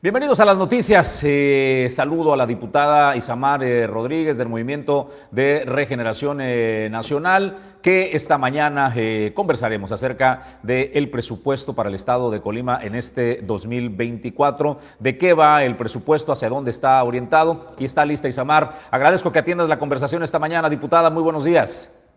Bienvenidos a las noticias. Eh, saludo a la diputada Isamar eh, Rodríguez del Movimiento de Regeneración eh, Nacional, que esta mañana conversaremos acerca del presupuesto para el Estado de Colima en este 2024. ¿De qué va el presupuesto? ¿Hacia dónde está orientado? Y está lista Isamar. Agradezco que atiendas la conversación esta mañana, diputada. Muy buenos días.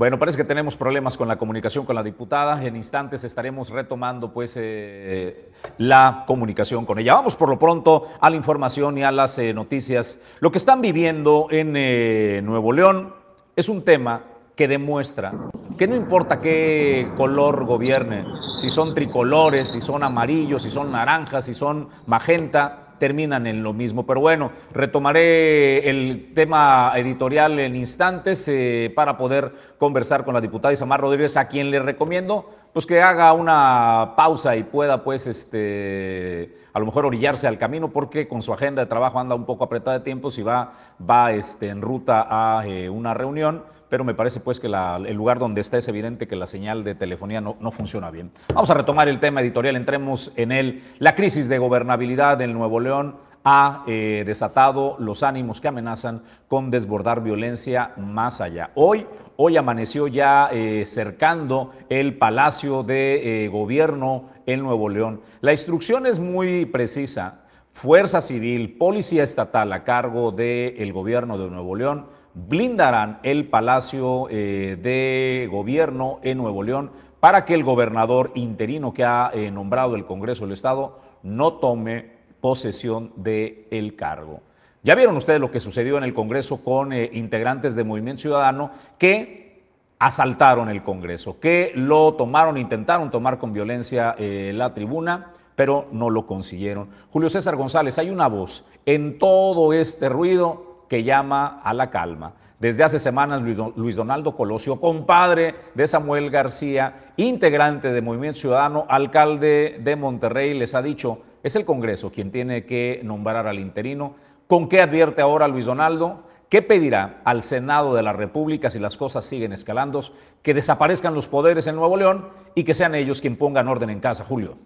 Bueno, parece que tenemos problemas con la comunicación con la diputada. En instantes estaremos retomando pues eh, la comunicación con ella. Vamos por lo pronto a la información y a las eh, noticias. Lo que están viviendo en eh, Nuevo León es un tema que demuestra que no importa qué color gobierne, si son tricolores, si son amarillos, si son naranjas, si son magenta, terminan en lo mismo. Pero bueno, retomaré el tema editorial en instantes eh, para poder conversar con la diputada Isamar Rodríguez, a quien le recomiendo pues que haga una pausa y pueda pues este a lo mejor orillarse al camino porque con su agenda de trabajo anda un poco apretada de tiempo si va va este en ruta a eh, una reunión pero me parece pues que el lugar donde está es evidente que la señal de telefonía no, no, funciona bien. Vamos a retomar el tema editorial, entremos en él. La crisis de gobernabilidad del Nuevo León ha eh, desatado los ánimos que amenazan con desbordar violencia más allá. Hoy, hoy amaneció ya eh, cercando el Palacio de eh, Gobierno en Nuevo León. La instrucción es muy precisa. Fuerza Civil, Policía Estatal a cargo del gobierno de Nuevo León blindarán el Palacio eh, de Gobierno en Nuevo León para que el gobernador interino que ha eh, nombrado el Congreso del Estado no tome posesión del el cargo. Ya vieron ustedes lo que sucedió en el Congreso con eh, integrantes de Movimiento Ciudadano que asaltaron el Congreso, que lo tomaron, intentaron tomar con violencia la tribuna, pero no lo consiguieron. Julio César González, hay una voz en todo este ruido que llama a la calma. Desde hace semanas Luis Donaldo Colosio, compadre de Samuel García, integrante de Movimiento Ciudadano, alcalde de Monterrey, les ha dicho, es el Congreso quien tiene que nombrar al interino. ¿Con qué advierte ahora Luis Donaldo? ¿Qué pedirá al Senado de la República si las cosas siguen escalando? Que desaparezcan los poderes en Nuevo León y que sean ellos quien pongan orden en casa, Julio.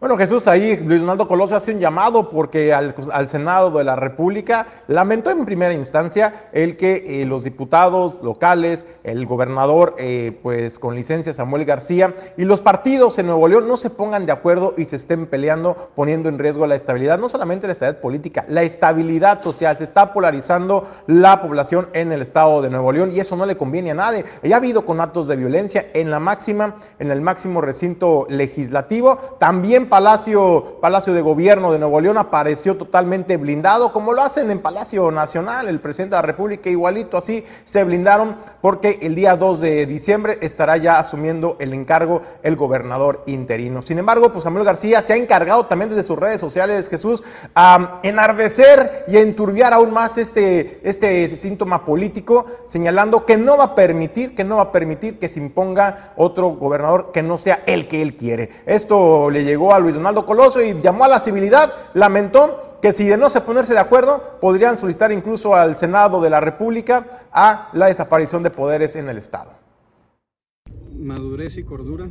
Bueno, Jesús, ahí Luis Donaldo Colosio hace un llamado porque al, Senado de la República lamentó en primera instancia el que eh, los diputados locales, el gobernador, eh, pues con licencia Samuel García y los partidos en Nuevo León no se pongan de acuerdo y se estén peleando, poniendo en riesgo la estabilidad, no solamente la estabilidad política, la estabilidad social. Se está polarizando la población en el estado de Nuevo León y eso no le conviene a nadie. Ya ha habido con actos de violencia en la máxima, en el máximo recinto legislativo, también Palacio, Palacio de Gobierno de Nuevo León apareció totalmente blindado, como lo hacen en Palacio Nacional, el presidente de la República, igualito así se blindaron porque el día 2 de diciembre estará ya asumiendo el encargo el gobernador interino. Sin embargo, pues Samuel García se ha encargado también desde sus redes sociales, Jesús, a enardecer y enturbiar aún más este, este síntoma político, señalando que no va a permitir, que no va a permitir que se imponga otro gobernador que no sea el que él quiere. Esto le llegó a Luis Donaldo Coloso y llamó a la civilidad, lamentó que si de no se ponerse de acuerdo, podrían solicitar incluso al Senado de la República a la desaparición de poderes en el Estado. Madurez y cordura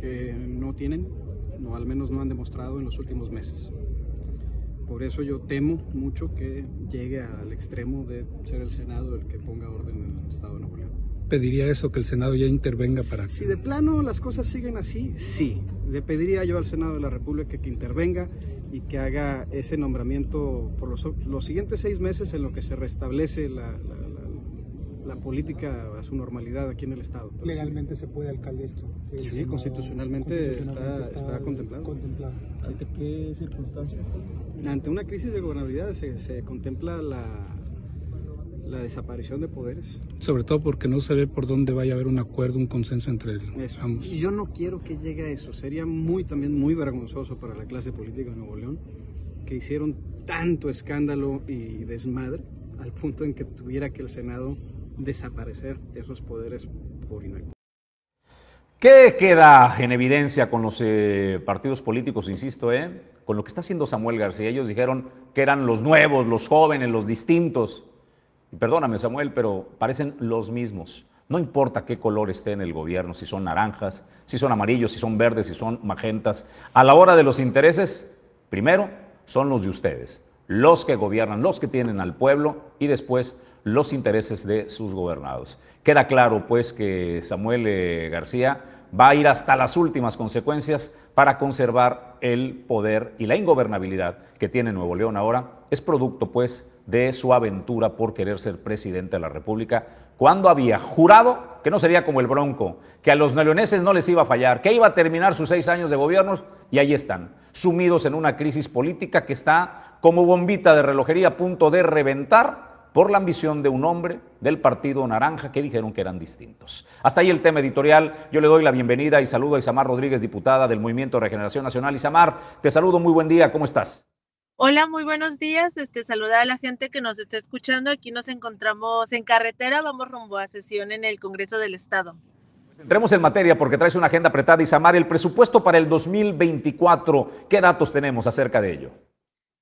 que no tienen, o al menos no han demostrado en los últimos meses. Por eso yo temo mucho que llegue al extremo de ser el Senado el que ponga orden en el Estado de Nuevo pediría eso, que el Senado ya intervenga para Si de plano las cosas siguen así, sí. Le pediría yo al Senado de la República que intervenga y que haga ese nombramiento por los, los siguientes seis meses en lo que se restablece la, la, política a su normalidad aquí en el Estado. ¿Legalmente se puede, alcalde, esto? Sí, constitucionalmente, está, contemplado. contemplado. ¿Ante qué circunstancias? Ante una crisis de gobernabilidad se, se contempla la la desaparición de poderes. Sobre todo porque no se ve por dónde vaya a haber un acuerdo, un consenso entre ambos. Y yo no quiero que llegue a eso. Sería muy también muy vergonzoso para la clase política de Nuevo León que hicieron tanto escándalo y desmadre al punto en que tuviera que el Senado desaparecer esos poderes por inactividad. ¿Qué queda en evidencia con los eh, partidos políticos, insisto, eh? con lo que está haciendo Samuel García? Ellos dijeron que eran los nuevos, los jóvenes, los distintos perdóname Samuel, pero parecen los mismos. No importa qué color esté en el gobierno, si son naranjas, si son amarillos, si son verdes, si son magentas. A la hora de los intereses, primero son los de ustedes, los que gobiernan, los que tienen al pueblo y después los intereses de sus gobernados. Queda claro pues que Samuel eh, García va a ir hasta las últimas consecuencias para conservar el poder y la ingobernabilidad que tiene Nuevo León ahora. Es producto pues de su aventura por querer ser presidente de la República cuando había jurado que no sería como el Bronco, que a los neoleoneses no les iba a fallar, que iba a terminar sus seis años de gobierno y ahí están, sumidos en una crisis política que está como bombita de relojería a punto de reventar por la ambición de un hombre del Partido Naranja que dijeron que eran distintos. Hasta ahí el tema editorial. Yo le doy la bienvenida y saludo a Isamar Rodríguez, diputada del Movimiento de Regeneración Nacional. Isamar, te saludo, muy buen día, ¿cómo estás? Hola, muy buenos días. Este, saludar a la gente que nos está escuchando. Aquí nos encontramos en carretera, vamos rumbo a sesión en el Congreso del Estado. Pues entremos en materia porque traes una agenda apretada, Isamar. El presupuesto para el 2024, ¿qué datos tenemos acerca de ello?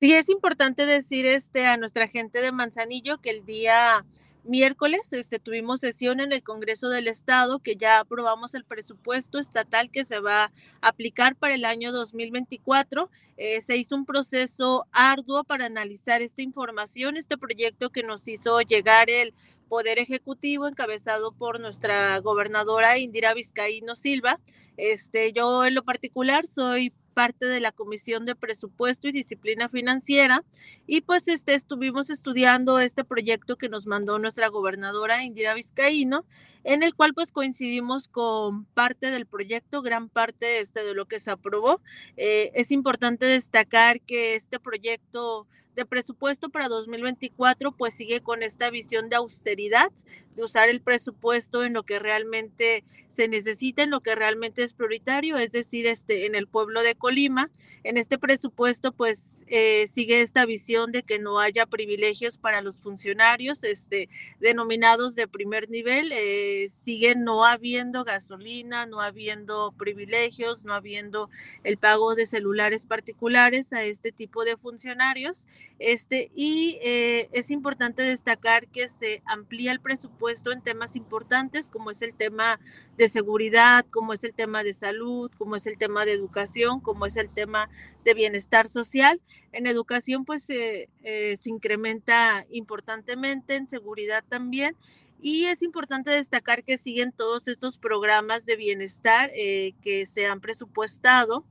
Sí, es importante decir este, a nuestra gente de Manzanillo que el día miércoles este, tuvimos sesión en el Congreso del Estado que ya aprobamos el presupuesto estatal que se va a aplicar para el año 2024. Eh, se hizo un proceso arduo para analizar esta información, este proyecto que nos hizo llegar el Poder Ejecutivo encabezado por nuestra gobernadora Indira Vizcaíno Silva. Este, yo en lo particular soy parte de la Comisión de Presupuesto y Disciplina Financiera y pues este, estuvimos estudiando este proyecto que nos mandó nuestra gobernadora Indira Vizcaíno, en el cual pues coincidimos con parte del proyecto, gran parte este, de lo que se aprobó. Eh, es importante destacar que este proyecto de presupuesto para 2024 pues sigue con esta visión de austeridad, de usar el presupuesto en lo que realmente se necesita, en lo que realmente es prioritario, es decir, este, en el pueblo de Colima. En este presupuesto pues eh, sigue esta visión de que no haya privilegios para los funcionarios este, denominados de primer nivel, eh, sigue no habiendo gasolina, no habiendo privilegios, no habiendo el pago de celulares particulares a este tipo de funcionarios. Este, y eh, es importante destacar que se amplía el presupuesto en temas importantes como es el tema de seguridad, como es el tema de salud, como es el tema de educación, como es el tema de bienestar social. En educación pues eh, se incrementa importantemente, en seguridad también. Y es importante destacar que siguen todos estos programas de bienestar eh, que se han presupuestado.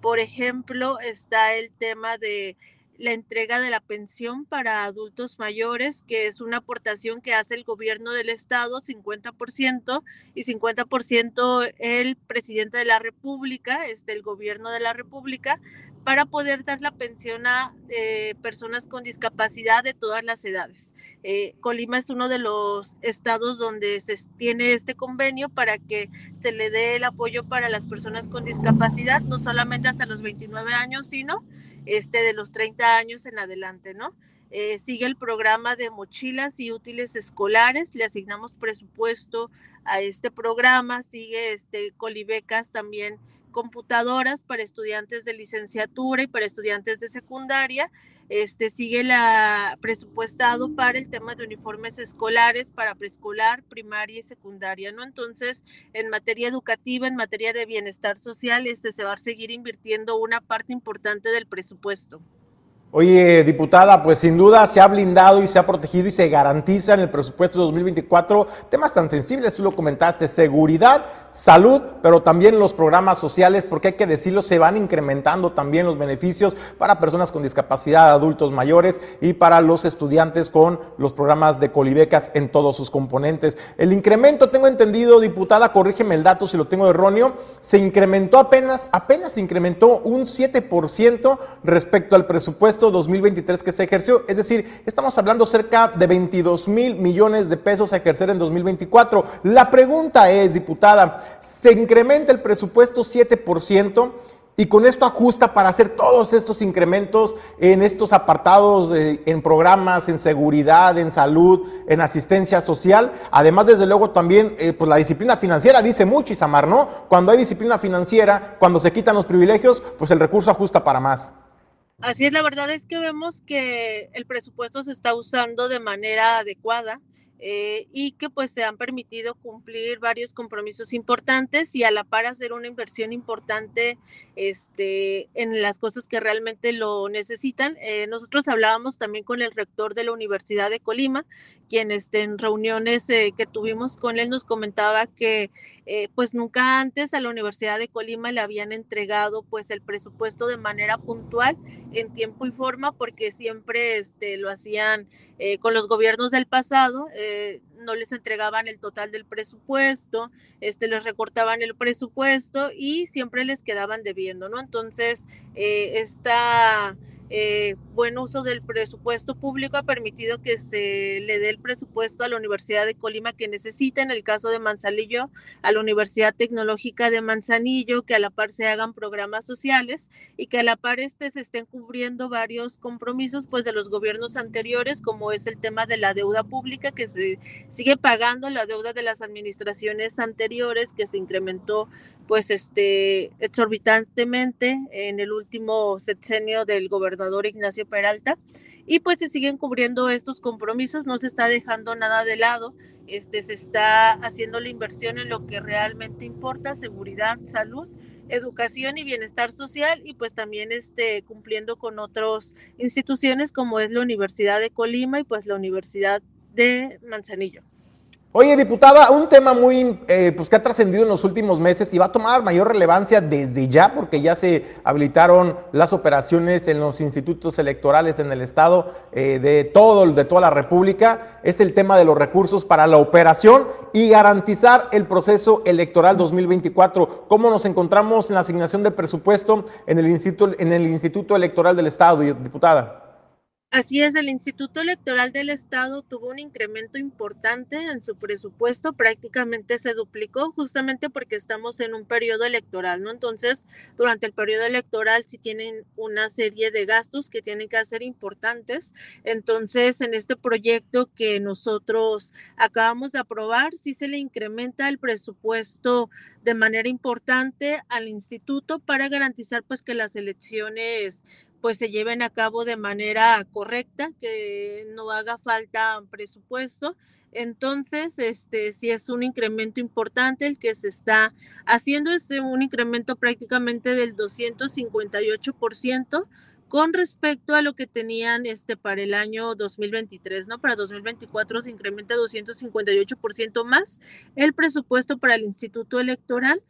Por ejemplo, está el tema de la entrega de la pensión para adultos mayores, que es una aportación que hace el gobierno del estado, 50%, y 50% el presidente de la República, este, el gobierno de la República, para poder dar la pensión a eh, personas con discapacidad de todas las edades. Eh, Colima es uno de los estados donde se tiene este convenio para que se le dé el apoyo para las personas con discapacidad, no solamente hasta los 29 años, sino este, de los 30 años en adelante, ¿no? Eh, sigue el programa de mochilas y útiles escolares, le asignamos presupuesto a este programa, sigue este Colibecas también computadoras para estudiantes de licenciatura y para estudiantes de secundaria. Este sigue la presupuestado para el tema de uniformes escolares para preescolar, primaria y secundaria, ¿no? Entonces, en materia educativa, en materia de bienestar social, este se va a seguir invirtiendo una parte importante del presupuesto. Oye, diputada, pues sin duda se ha blindado y se ha protegido y se garantiza en el presupuesto de 2024 temas tan sensibles, tú lo comentaste, seguridad, salud, pero también los programas sociales, porque hay que decirlo, se van incrementando también los beneficios para personas con discapacidad, adultos mayores y para los estudiantes con los programas de colibecas en todos sus componentes. El incremento, tengo entendido, diputada, corrígeme el dato si lo tengo erróneo, se incrementó apenas, apenas se incrementó un 7% respecto al presupuesto 2023 que se ejerció. Es decir, estamos hablando cerca de 22 mil millones de pesos a ejercer en 2024. La pregunta es, diputada, ¿se incrementa el presupuesto 7%? Y con esto ajusta para hacer todos estos incrementos en estos apartados, en programas, en seguridad, en salud, en asistencia social. Además, desde luego, también, eh, pues la disciplina financiera dice mucho, Isamar, ¿no? Cuando hay disciplina financiera, cuando se quitan los privilegios, pues el recurso ajusta para más. Así es, la verdad es que vemos que el presupuesto se está usando de manera adecuada. Eh, y que pues se han permitido cumplir varios compromisos importantes y a la par hacer una inversión importante este, en las cosas que realmente lo necesitan. Eh, nosotros hablábamos también con el rector de la Universidad de Colima, quien este, en reuniones eh, que tuvimos con él nos comentaba que pues nunca antes a la Universidad de Colima le habían entregado pues el presupuesto de manera puntual en tiempo y forma porque siempre este, lo hacían con los gobiernos del pasado. Eh, no les entregaban el total del presupuesto, este, les recortaban el presupuesto y siempre les quedaban debiendo, ¿no? Entonces, eh, esta eh, buen uso del presupuesto público ha permitido que se le dé el presupuesto a la Universidad de Colima que necesita, en el caso de Manzanillo, a la Universidad Tecnológica de Manzanillo, que a la par se hagan programas sociales y que a la par este se estén cubriendo varios compromisos pues de los gobiernos anteriores, como es el tema de la deuda pública, que se sigue pagando la deuda de las administraciones anteriores, que se incrementó pues este exorbitantemente en el último sexenio del gobernador Ignacio Peralta y pues se siguen cubriendo estos compromisos, no se está dejando nada de lado, este se está haciendo la inversión en lo que realmente importa, seguridad, salud, educación y bienestar social y pues también este cumpliendo con otras instituciones como es la Universidad de Colima y pues la Universidad de Manzanillo. Oye, diputada, un tema muy, eh, pues que ha trascendido en los últimos meses y va a tomar mayor relevancia desde ya, porque ya se habilitaron las operaciones en los institutos electorales en el estado eh, de todo, de toda la República, es el tema de los recursos para la operación y garantizar el proceso electoral 2024. ¿Cómo nos encontramos en la asignación de presupuesto en el Instituto, en el Instituto Electoral del Estado, diputada? Así es, el Instituto Electoral del Estado tuvo un incremento importante en su presupuesto, prácticamente se duplicó justamente porque estamos en un periodo electoral, ¿no? Entonces, durante el periodo electoral sí tienen una serie de gastos que tienen que ser importantes. Entonces, en este proyecto que nosotros acabamos de aprobar, sí se le incrementa el presupuesto de manera importante al instituto para garantizar pues que las elecciones pues se lleven a cabo de manera correcta, que no haga falta presupuesto. Entonces, este sí es un incremento importante el que se está haciendo, es un incremento prácticamente del 258% con respecto a lo que tenían este para el año 2023, ¿no? Para 2024 se incrementa 258% más el presupuesto para el Instituto Electoral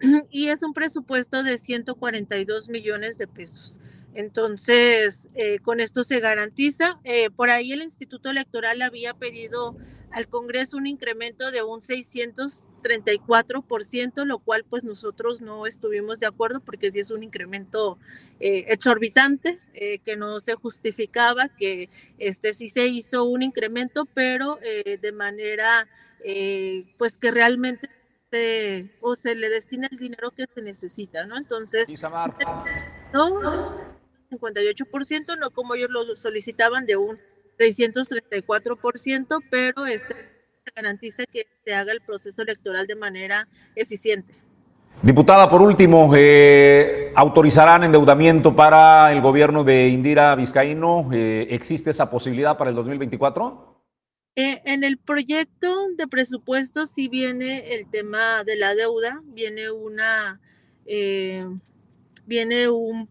y es un presupuesto de 142 millones de pesos. Entonces, eh, con esto se garantiza. Eh, por ahí el Instituto Electoral había pedido al Congreso un incremento de un 634%, lo cual pues nosotros no estuvimos de acuerdo porque sí es un incremento eh, exorbitante que no se justificaba, que este sí se hizo un incremento, pero de manera pues que realmente o se le destina el dinero que se necesita, ¿no? Entonces, no, 58%, no como ellos lo solicitaban de un 634%, pero este garantiza que se haga el proceso electoral de manera eficiente. Diputada, por último, eh, ¿autorizarán endeudamiento para el gobierno de Indira Vizcaíno? Eh, ¿Existe esa posibilidad para el 2024? Eh, en el proyecto de presupuesto sí viene el tema de la deuda, viene una, viene un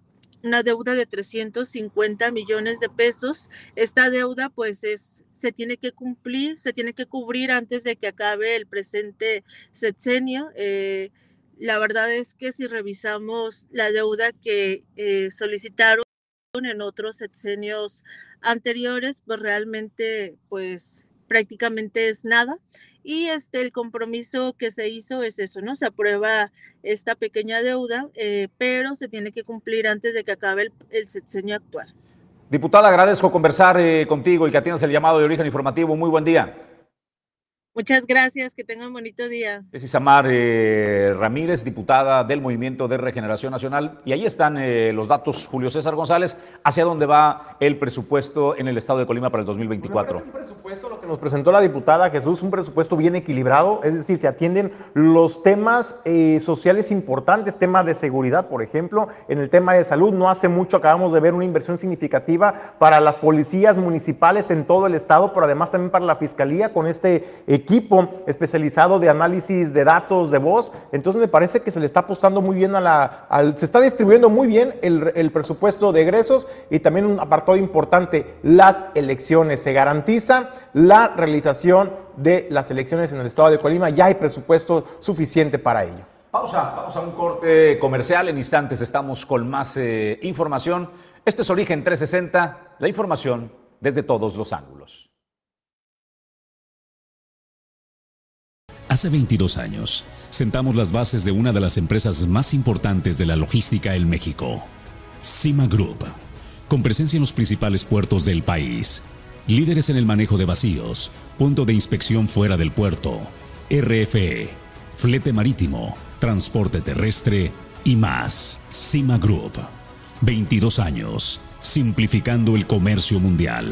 una deuda de 350 millones de pesos. Esta deuda pues es se tiene que cumplir, se tiene que cubrir antes de que acabe el presente sexenio. Eh, la verdad es que si revisamos la deuda que eh, solicitaron en otros sexenios anteriores, pues realmente pues prácticamente es nada. Y este, el compromiso que se hizo es eso, ¿no? Se aprueba esta pequeña deuda, eh, pero se tiene que cumplir antes de que acabe el, el actual. Diputada, agradezco conversar eh, contigo y que atiendas el llamado de origen informativo. Muy buen día. Muchas gracias, que tengan un bonito día. Es Isamar eh, Ramírez, diputada del Movimiento de Regeneración Nacional. Y ahí están eh, los datos, Julio César González, hacia dónde va el presupuesto en el estado de Colima para el 2024. Es un presupuesto, lo que nos presentó la diputada Jesús, un presupuesto bien equilibrado, es decir, se atienden los temas eh, sociales importantes, tema de seguridad, por ejemplo, en el tema de salud. No hace mucho acabamos de ver una inversión significativa para las policías municipales en todo el estado, pero además también para la fiscalía con este equipo especializado de análisis de datos de voz. Entonces me parece que se le está apostando muy bien a la, se está distribuyendo muy bien el, el presupuesto de egresos y también un apartado importante, las elecciones. Se garantiza la realización de las elecciones en el estado de Colima. Ya hay presupuesto suficiente para ello. Pausa, vamos a un corte comercial. En instantes estamos con más eh, información. Este es Origen 360, la información desde todos los ángulos. Hace 22 años, sentamos las bases de una de las empresas más importantes de la logística en México, Cima Group, con presencia en los principales puertos del país, líderes en el manejo de vacíos, punto de inspección fuera del puerto, RFE, flete marítimo, transporte terrestre y más. Cima Group, 22 años, simplificando el comercio mundial.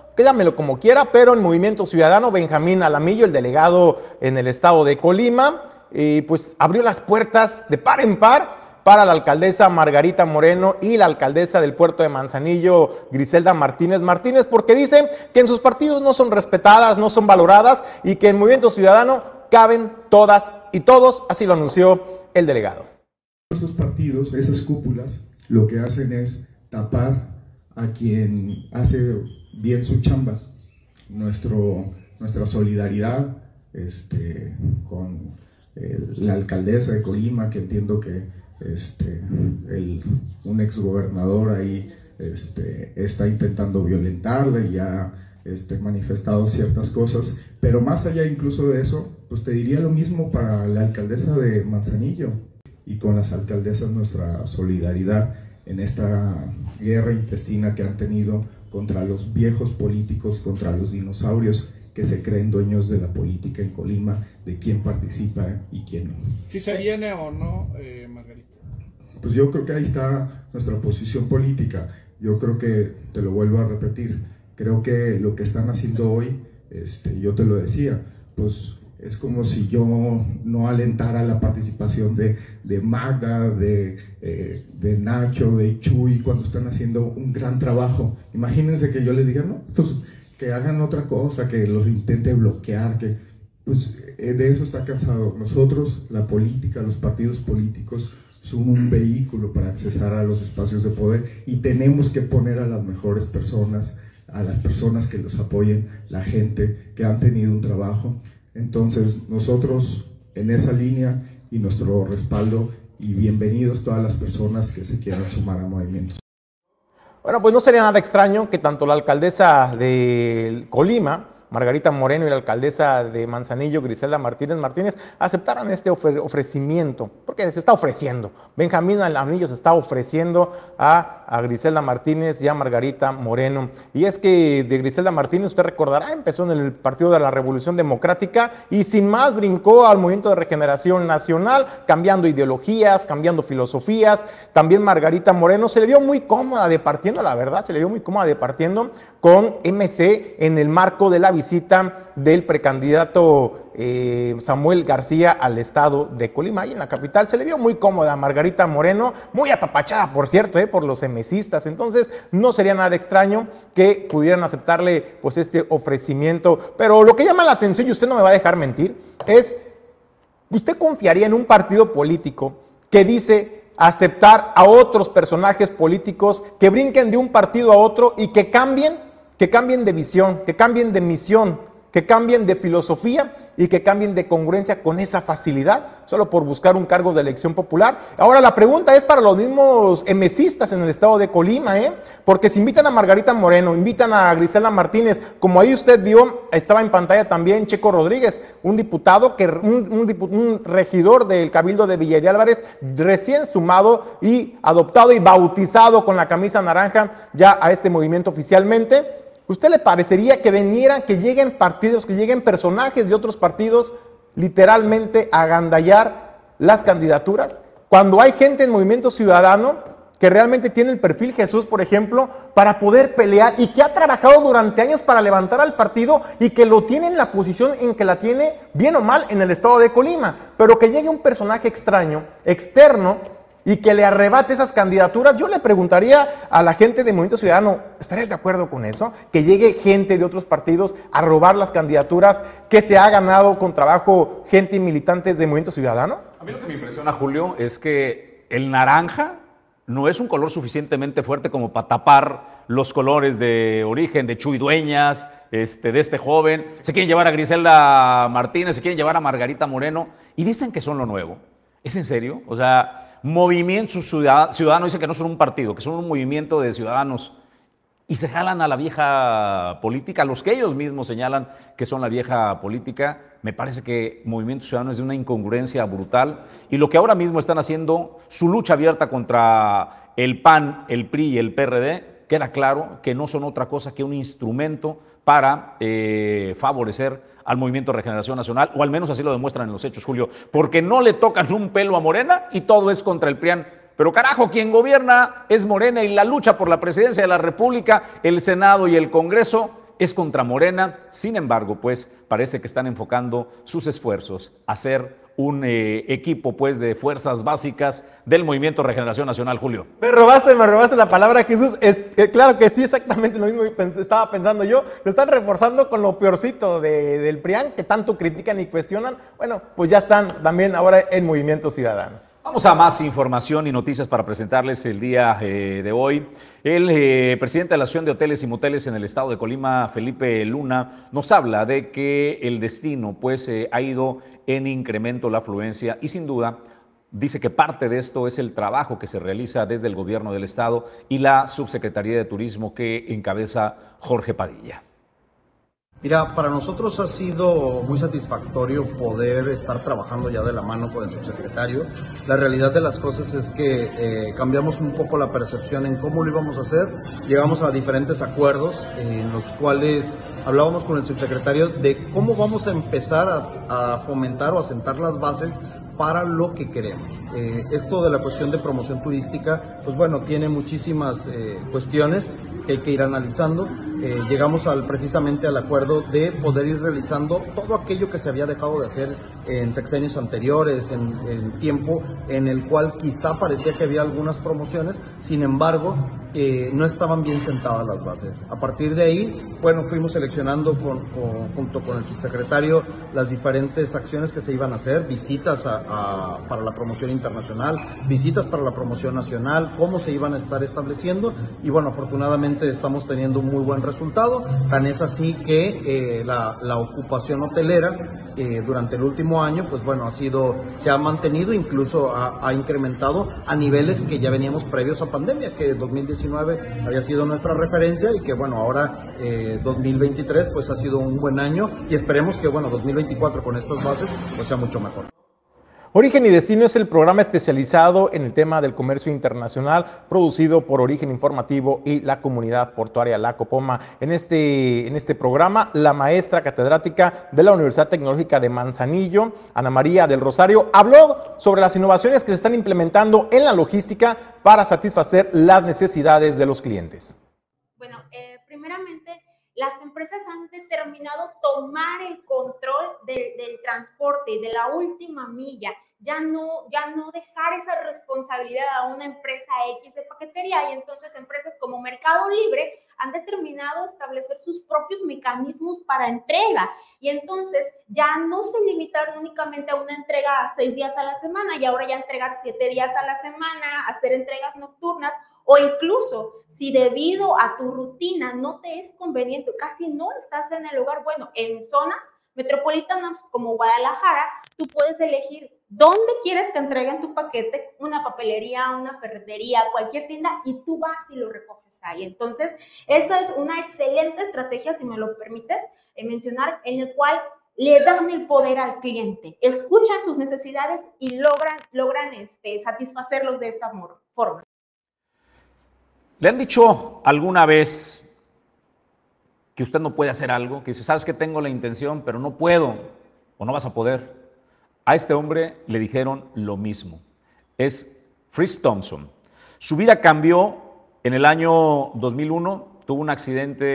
llámelo como quiera, pero el Movimiento Ciudadano, Benjamín Alamillo, el delegado en el estado de Colima, eh, pues abrió las puertas de par en par para la alcaldesa Margarita Moreno y la alcaldesa del puerto de Manzanillo, Griselda Martínez Martínez, porque dicen que en sus partidos no son respetadas, no son valoradas y que en Movimiento Ciudadano caben todas y todos, así lo anunció el delegado. Esos partidos, esas cúpulas, lo que hacen es tapar a quien hace bien su chamba. Nuestro, nuestra solidaridad este, con la alcaldesa de Colima, que entiendo que este, el, un exgobernador ahí este, está intentando violentarle y ha este, manifestado ciertas cosas, pero más allá incluso de eso, pues te diría lo mismo para la alcaldesa de Manzanillo y con las alcaldesas nuestra solidaridad en esta guerra intestina que han tenido contra los viejos políticos, contra los dinosaurios que se creen dueños de la política en Colima, de quién participa y quién no. ¿Si se viene o no, eh, Margarita? Pues yo creo que ahí está nuestra posición política. Yo creo que, te lo vuelvo a repetir, creo que lo que están haciendo hoy, este, yo te lo decía, pues es como si yo no alentara la participación de, Magda, de, eh, de, Nacho, de Chuy, cuando están haciendo un gran trabajo. Imagínense que yo les diga, no, pues que hagan otra cosa, que los intente bloquear, que pues eh, de eso está cansado. Nosotros, la política, los partidos políticos, son un vehículo para accesar a los espacios de poder y tenemos que poner a las mejores personas, a las personas que los apoyen, la gente que han tenido un trabajo entonces, nosotros en esa línea y nuestro respaldo y bienvenidos todas las personas que se quieran sumar al movimiento. Bueno, pues no sería nada extraño que tanto la alcaldesa de Colima, Margarita Moreno y la alcaldesa de Manzanillo, Griselda Martínez Martínez, aceptaran este ofrecimiento, porque se está ofreciendo. Benjamín Alamillo se está ofreciendo a, a, Griselda Martínez y a Margarita Moreno. Y es que de Griselda Martínez, usted recordará, empezó en el Partido de la Revolución Democrática y sin más brincó al Movimiento de Regeneración Nacional, cambiando ideologías, cambiando filosofías. También Margarita Moreno se le dio muy cómoda departiendo, la verdad, se le dio muy cómoda departiendo con MC en el marco de la visita del precandidato eh, Samuel García al estado de Colima, y en la capital. Se le vio muy cómoda a Margarita Moreno, muy apapachada, por cierto, eh, por los emesistas. Entonces, no sería nada extraño que pudieran aceptarle pues, este ofrecimiento. Pero lo que llama la atención, y usted no me va a dejar mentir, es, ¿usted confiaría en un partido político que dice aceptar a otros personajes políticos que brinquen de un partido a otro y que cambien que cambien de visión, que cambien de misión, que cambien de filosofía y que cambien de congruencia con esa facilidad, solo por buscar un cargo de elección popular. Ahora la pregunta es para los mismos emesistas en el estado de Colima, ¿eh? porque si invitan a Margarita Moreno, invitan a Grisela Martínez, como ahí usted vio, estaba en pantalla también Checo Rodríguez, un diputado, que, un, regidor del Cabildo de Villa de Álvarez, recién sumado y adoptado y bautizado con la camisa naranja ya a este movimiento oficialmente. ¿Usted le parecería que vinieran, que lleguen partidos, que lleguen personajes de otros partidos literalmente a agandallar las candidaturas? Cuando hay gente en Movimiento Ciudadano que realmente tiene el perfil Jesús, por ejemplo, para poder pelear y que ha trabajado durante años para levantar al partido y que lo tiene en la posición en que la tiene, bien o mal, en el estado de Colima. Pero que llegue un personaje extraño, externo, y que le arrebate esas candidaturas, yo le preguntaría a la gente de Movimiento Ciudadano, ¿estarías de acuerdo con eso? Que llegue gente de otros partidos a robar las candidaturas que se ha ganado con trabajo gente y militantes de Movimiento Ciudadano. A mí lo que me impresiona, Julio, es que el naranja no es un color suficientemente fuerte como para tapar los colores de origen de Chuy Dueñas, este, de este joven. Se quieren llevar a Griselda Martínez, se quieren llevar a Margarita Moreno y dicen que son lo nuevo. ¿Es en serio? O sea, movimiento ciudadano, dice que no son un partido, que son un movimiento de ciudadanos y se jalan a la vieja política, los que ellos mismos señalan que son la vieja política. Me parece que Movimiento Ciudadano es de una incongruencia brutal y lo que ahora mismo están haciendo, su lucha abierta contra el PAN, el PRI y el PRD, queda claro que no son otra cosa que un instrumento para eh, favorecer al Movimiento de Regeneración Nacional, o al menos así lo demuestran en los hechos, Julio, porque no le tocan un pelo a Morena y todo es contra el PRIAN. Pero carajo, quien gobierna es Morena y la lucha por la presidencia de la República, el Senado y el Congreso es contra Morena. Sin embargo, pues parece que están enfocando sus esfuerzos a ser un eh, equipo pues de fuerzas básicas del Movimiento Regeneración Nacional, Julio. Me robaste, me robaste la palabra Jesús. Es, eh, claro que sí, exactamente lo mismo estaba pensando yo. Lo están reforzando con lo peorcito del PRIAN que tanto critican y cuestionan. Bueno, pues ya están también ahora en Movimiento Ciudadano. Vamos a más información y noticias para presentarles el día eh, de hoy. El eh, presidente de la Asociación de Hoteles y Moteles en el estado de Colima, Felipe Luna, nos habla de que el destino pues, eh, ha ido en incremento la afluencia y sin duda dice que parte de esto es el trabajo que se realiza desde el gobierno del estado y la subsecretaría de Turismo que encabeza Jorge Padilla. Mira, para nosotros ha sido muy satisfactorio poder estar trabajando ya de la mano con el subsecretario. La realidad de las cosas es que eh, cambiamos un poco la percepción en cómo lo íbamos a hacer. Llegamos a diferentes acuerdos en los cuales hablábamos con el subsecretario de cómo vamos a empezar a, fomentar o a sentar las bases para lo que queremos. Eh, esto de la cuestión de promoción turística, pues bueno, tiene muchísimas eh, cuestiones que hay que ir analizando. Eh, llegamos al, precisamente al acuerdo de poder ir realizando todo aquello que se había dejado de hacer en sexenios anteriores, en, en tiempo en el cual quizá parecía que había algunas promociones, sin embargo, eh, no estaban bien sentadas las bases. A partir de ahí, bueno, fuimos seleccionando con, junto con el subsecretario las diferentes acciones que se iban a hacer, visitas para la promoción internacional, visitas para la promoción nacional, cómo se iban a estar estableciendo y bueno, afortunadamente estamos teniendo un muy buen resultado, tan es así que eh, la, ocupación hotelera eh, durante el último año, pues bueno, ha sido, se ha mantenido, incluso ha, ha incrementado a niveles que ya veníamos previos a pandemia, que 2019 había sido nuestra referencia y que bueno, ahora 2023 eh, pues ha sido un buen año y esperemos que bueno, 2024 con estas bases pues sea mucho mejor. Origen y Destino es el programa especializado en el tema del comercio internacional producido por Origen Informativo y la comunidad portuaria La Copoma. En este, en este programa, la maestra catedrática de la Universidad Tecnológica de Manzanillo, Ana María del Rosario, habló sobre las innovaciones que se están implementando en la logística para satisfacer las necesidades de los clientes. Bueno, eh, primeramente las empresas han determinado tomar el control del transporte, de la última milla, ya no, ya no dejar esa responsabilidad a una empresa X de paquetería. Y entonces empresas como Mercado Libre han determinado establecer sus propios mecanismos para entrega. Y entonces ya no se limitaron únicamente a una entrega seis días a la semana y ahora ya entregar siete días a la semana, hacer entregas nocturnas O incluso si debido a tu rutina no te es conveniente, casi no estás en el lugar, bueno, en zonas metropolitanas como Guadalajara, tú puedes elegir dónde quieres que entreguen tu paquete, una papelería, una ferretería, cualquier tienda, y tú vas y lo recoges ahí. Entonces, esa es una excelente estrategia, si me lo permites eh, mencionar, en el cual le dan el poder al cliente, escuchan sus necesidades y logran, logran este, satisfacerlos de esta forma. ¿Le han dicho alguna vez que usted no puede hacer algo? Que dice, sabes que tengo la intención, pero no puedo o no vas a poder. A este hombre le dijeron lo mismo. Es Fritz Thompson. Su vida cambió en el año 2001. Tuvo un accidente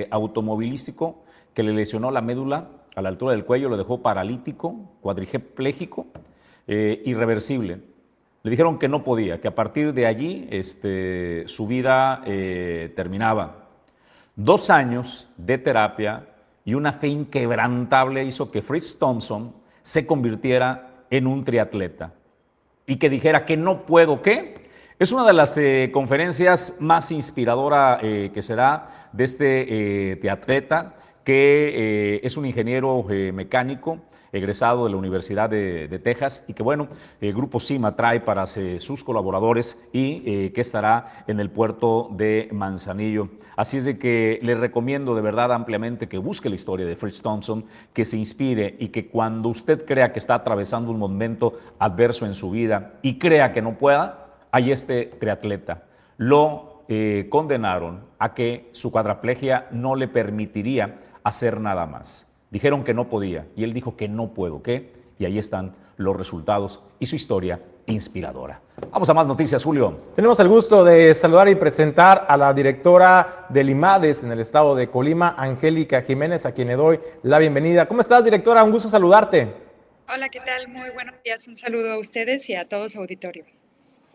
eh, automovilístico que le lesionó la médula a la altura del cuello, lo dejó paralítico, cuadrigepléjico, eh, irreversible. Le dijeron que no podía, que a partir de allí este, su vida eh, terminaba. Dos años de terapia y una fe inquebrantable hizo que Fritz Thompson se convirtiera en un triatleta y que dijera que no puedo qué. Es una de las eh, conferencias más inspiradoras eh, que será de este triatleta, que es un ingeniero mecánico egresado de la Universidad de, Texas y que, bueno, el Grupo CIMA trae para sus colaboradores y eh, que estará en el puerto de Manzanillo. Así es de que le recomiendo de verdad ampliamente que busque la historia de Fritz Thompson, que se inspire y que cuando usted crea que está atravesando un momento adverso en su vida y crea que no pueda, hay este triatleta. Lo eh, condenaron a que su cuadraplegia no le permitiría hacer nada más. Dijeron que no podía y él dijo que no puedo, ¿qué? Y ahí están los resultados y su historia inspiradora. Vamos a más noticias, Julio. Tenemos el gusto de saludar y presentar a la directora del IMADES en el estado de Colima, Angélica Jiménez, a quien le doy la bienvenida. ¿Cómo estás, directora? Un gusto saludarte. Hola, ¿qué tal? Muy buenos días. Un saludo a ustedes y a todo su auditorio.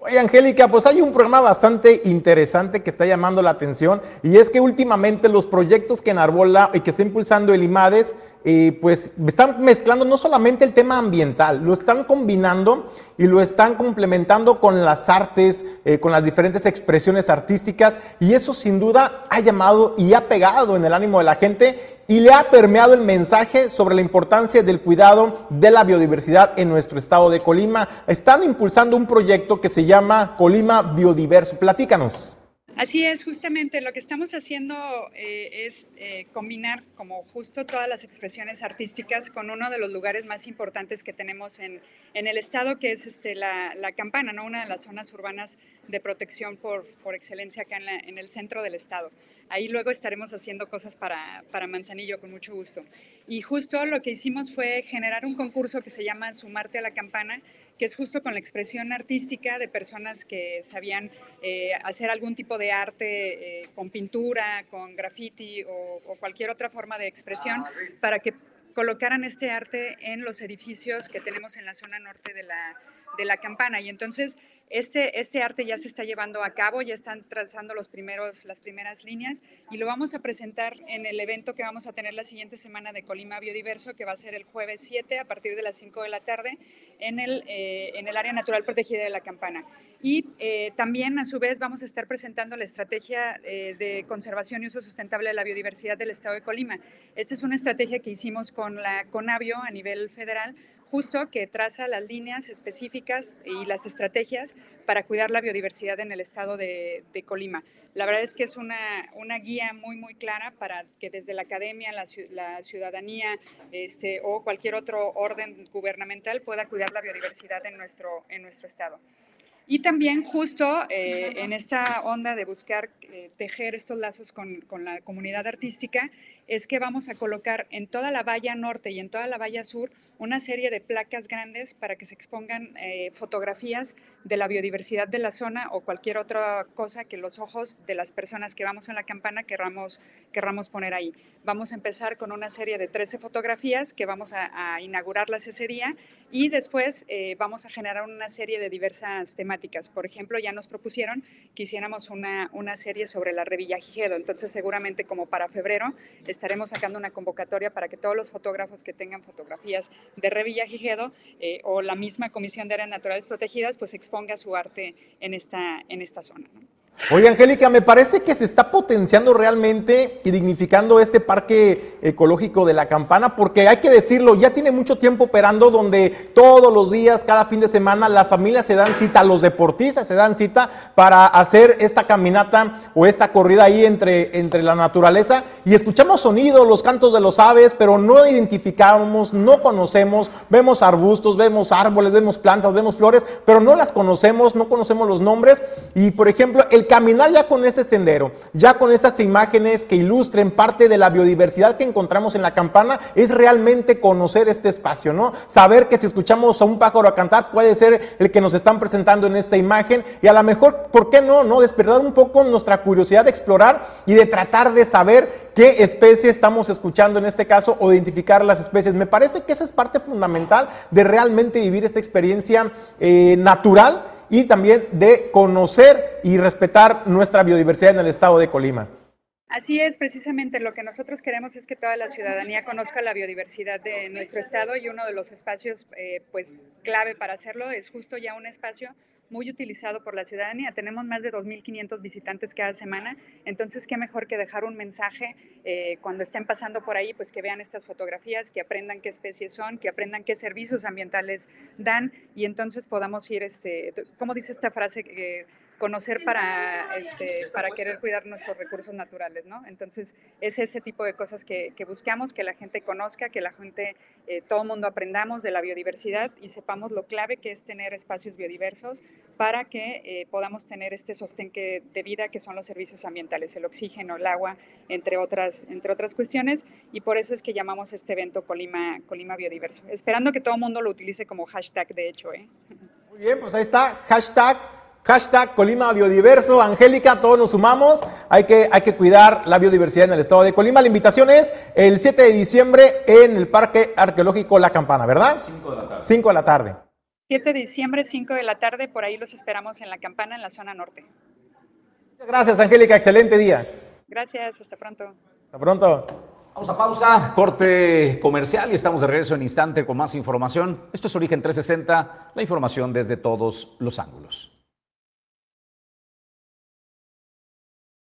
Oye, Angélica, pues hay un programa bastante interesante que está llamando la atención y es que últimamente los proyectos que enarbola y que está impulsando el IMADES, eh, pues están mezclando no solamente el tema ambiental, lo están combinando y lo están complementando con las artes, eh, con las diferentes expresiones artísticas y eso sin duda ha llamado y ha pegado en el ánimo de la gente y le ha permeado el mensaje sobre la importancia del cuidado de la biodiversidad en nuestro estado de Colima. Están impulsando un proyecto que se llama Colima Biodiverso. Platícanos. Así es, justamente lo que estamos haciendo eh, es eh, combinar como justo todas las expresiones artísticas con uno de los lugares más importantes que tenemos en, en el estado, que es este, la, la, Campana, ¿no? una de las zonas urbanas de protección por, por excelencia acá en, el centro del estado. Ahí luego estaremos haciendo cosas para, para Manzanillo con mucho gusto. Y justo lo que hicimos fue generar un concurso que se llama Sumarte a la Campana, que es justo con la expresión artística de personas que sabían eh, hacer algún tipo de arte eh, con pintura, con graffiti o, o, cualquier otra forma de expresión para que colocaran este arte en los edificios que tenemos en la zona norte de la, de la campana. Y entonces este, este arte ya se está llevando a cabo, ya están trazando los primeros, las primeras líneas y lo vamos a presentar en el evento que vamos a tener la siguiente semana de Colima Biodiverso, que va a ser el jueves 7 a partir de las 5 de la tarde en el, eh, en el área natural protegida de la Campana. Y eh, también, a su vez, vamos a estar presentando la estrategia eh, de conservación y uso sustentable de la biodiversidad del Estado de Colima. Esta es una estrategia que hicimos con la CONAVIO a nivel federal justo que traza las líneas específicas y las estrategias para cuidar la biodiversidad en el estado de, Colima. La verdad es que es una, una, guía muy, muy clara para que desde la academia, la, ciudadanía este, o cualquier otro orden gubernamental pueda cuidar la biodiversidad en nuestro, en nuestro estado. Y también justo eh, en esta onda de buscar eh, tejer estos lazos con, con, la comunidad artística, es que vamos a colocar en toda la valla norte y en toda la valla sur una serie de placas grandes para que se expongan eh, fotografías de la biodiversidad de la zona o cualquier otra cosa que los ojos de las personas que vamos en la campana querramos, querramos poner ahí. Vamos a empezar con una serie de 13 fotografías que vamos a, inaugurarlas ese día y después eh, vamos a generar una serie de diversas temáticas. Por ejemplo, ya nos propusieron que hiciéramos una, una serie sobre la Revillagigedo, entonces seguramente como para febrero estaremos sacando una convocatoria para que todos los fotógrafos que tengan fotografías de Revilla Gigedo eh, o la misma Comisión de Áreas Naturales Protegidas, pues exponga su arte en esta, en esta zona. Oye, Angélica, me parece que se está potenciando realmente y dignificando este parque ecológico de la campana, porque hay que decirlo, ya tiene mucho tiempo operando donde todos los días, cada fin de semana, las familias se dan cita, los deportistas se dan cita para hacer esta caminata o esta corrida ahí entre, entre la naturaleza. Y escuchamos sonidos, los cantos de los aves, pero no identificamos, no conocemos, vemos arbustos, vemos árboles, vemos plantas, vemos flores, pero no las conocemos, no conocemos los nombres. Y, por ejemplo, el caminar ya con ese sendero, ya con esas imágenes que ilustren parte de la biodiversidad que encontramos en la campana, es realmente conocer este espacio, ¿no? Saber que si escuchamos a un pájaro a cantar puede ser el que nos están presentando en esta imagen y a lo mejor, ¿por qué no? no? Despertar un poco nuestra curiosidad de explorar y de tratar de saber qué especie estamos escuchando en este caso o identificar las especies. Me parece que esa es parte fundamental de realmente vivir esta experiencia eh, natural y también de conocer y respetar nuestra biodiversidad en el estado de Colima. Así es, precisamente lo que nosotros queremos es que toda la ciudadanía conozca la biodiversidad de nuestro estado y uno de los espacios eh, pues clave para hacerlo es justo ya un espacio muy utilizado por la ciudadanía. Tenemos más de 2.500 visitantes cada semana, entonces qué mejor que dejar un mensaje eh, cuando estén pasando por ahí, pues que vean estas fotografías, que aprendan qué especies son, que aprendan qué servicios ambientales dan y entonces podamos ir, este, ¿cómo dice esta frase? Conocer para, este, para querer cuidar nuestros recursos naturales, ¿no? Entonces, es ese tipo de cosas que, buscamos, que la gente conozca, que la gente, eh, todo el mundo aprendamos de la biodiversidad y sepamos lo clave que es tener espacios biodiversos para que eh, podamos tener este sostén que, de vida que son los servicios ambientales, el oxígeno, el agua, entre otras, entre otras cuestiones, y por eso es que llamamos este evento Colima, Colima Biodiverso, esperando que todo el mundo lo utilice como hashtag, de hecho. ¿eh? Muy bien, pues ahí está, hashtag Hashtag Colima Biodiverso. Angélica, todos nos sumamos. Hay que, hay que cuidar la biodiversidad en el estado de Colima. La invitación es el 7 de diciembre en el Parque Arqueológico La Campana, ¿verdad? 5 de la tarde. 5 de la tarde. 7 de diciembre, 5 de la tarde. Por ahí los esperamos en La Campana, en la zona norte. Muchas gracias, Angélica. Excelente día. Gracias. Hasta pronto. Hasta pronto. Vamos a pausa, corte comercial y estamos de regreso en instante con más información. Esto es Origen 360, la información desde todos los ángulos.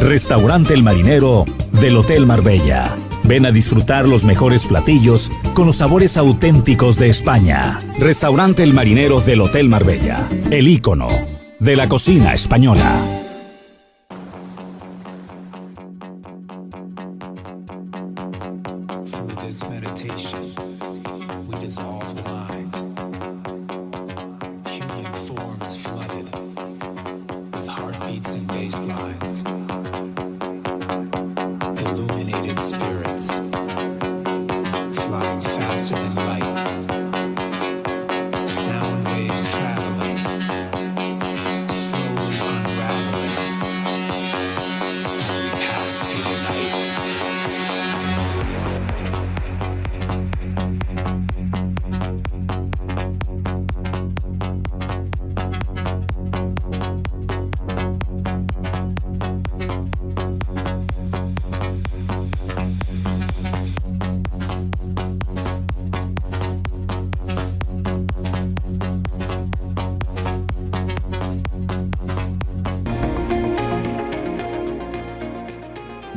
Restaurante El Marinero del Hotel Marbella. Ven a disfrutar los mejores platillos con los sabores auténticos de España. Restaurante El Marinero del Hotel Marbella. El ícono de la cocina española.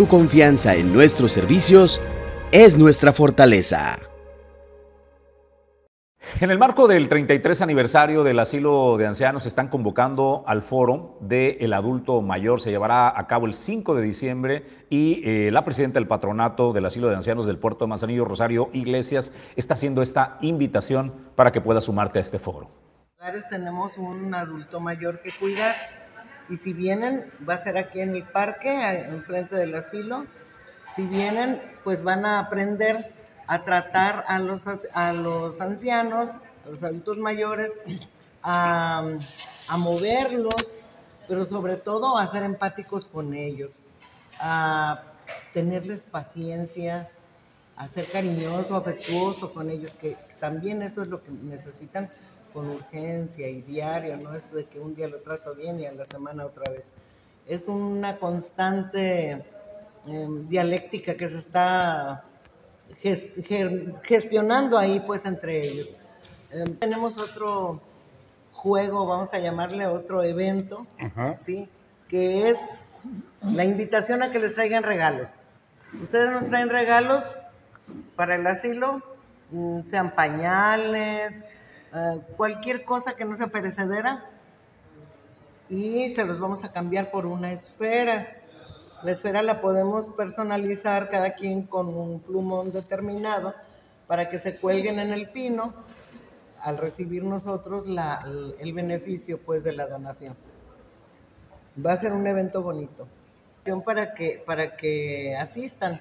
Tu confianza en nuestros servicios es nuestra fortaleza. En el marco del 33 aniversario del asilo de ancianos, están convocando al foro del adulto mayor. Se llevará a cabo el 5 de diciembre y eh, la presidenta del patronato del asilo de ancianos del puerto de Manzanillo, Rosario Iglesias, está haciendo esta invitación para que puedas sumarte a este foro. Tenemos un adulto mayor que cuidar y si vienen, va a ser aquí en el parque, enfrente del asilo. Si vienen, pues van a aprender a tratar a los, a los ancianos, a los adultos mayores, a, a moverlos, pero sobre todo a ser empáticos con ellos, a tenerles paciencia, a ser cariñoso, afectuoso con ellos, que también eso es lo que necesitan con urgencia y diario, no es de que un día lo trato bien y a la semana otra vez. Es una constante em, dialéctica que se está gestionando ahí pues entre ellos. Em, tenemos otro juego, vamos a llamarle otro evento, ¿sí? que es la invitación a que les traigan regalos. Ustedes nos traen regalos para el asilo, mm, sean pañales, eh, cualquier cosa que no sea perecedera y se los vamos a cambiar por una esfera. La esfera la podemos personalizar cada quien con un plumón determinado para que se cuelguen en el pino al recibir nosotros la, el beneficio pues de la donación. Va a ser un evento bonito para que, para que asistan.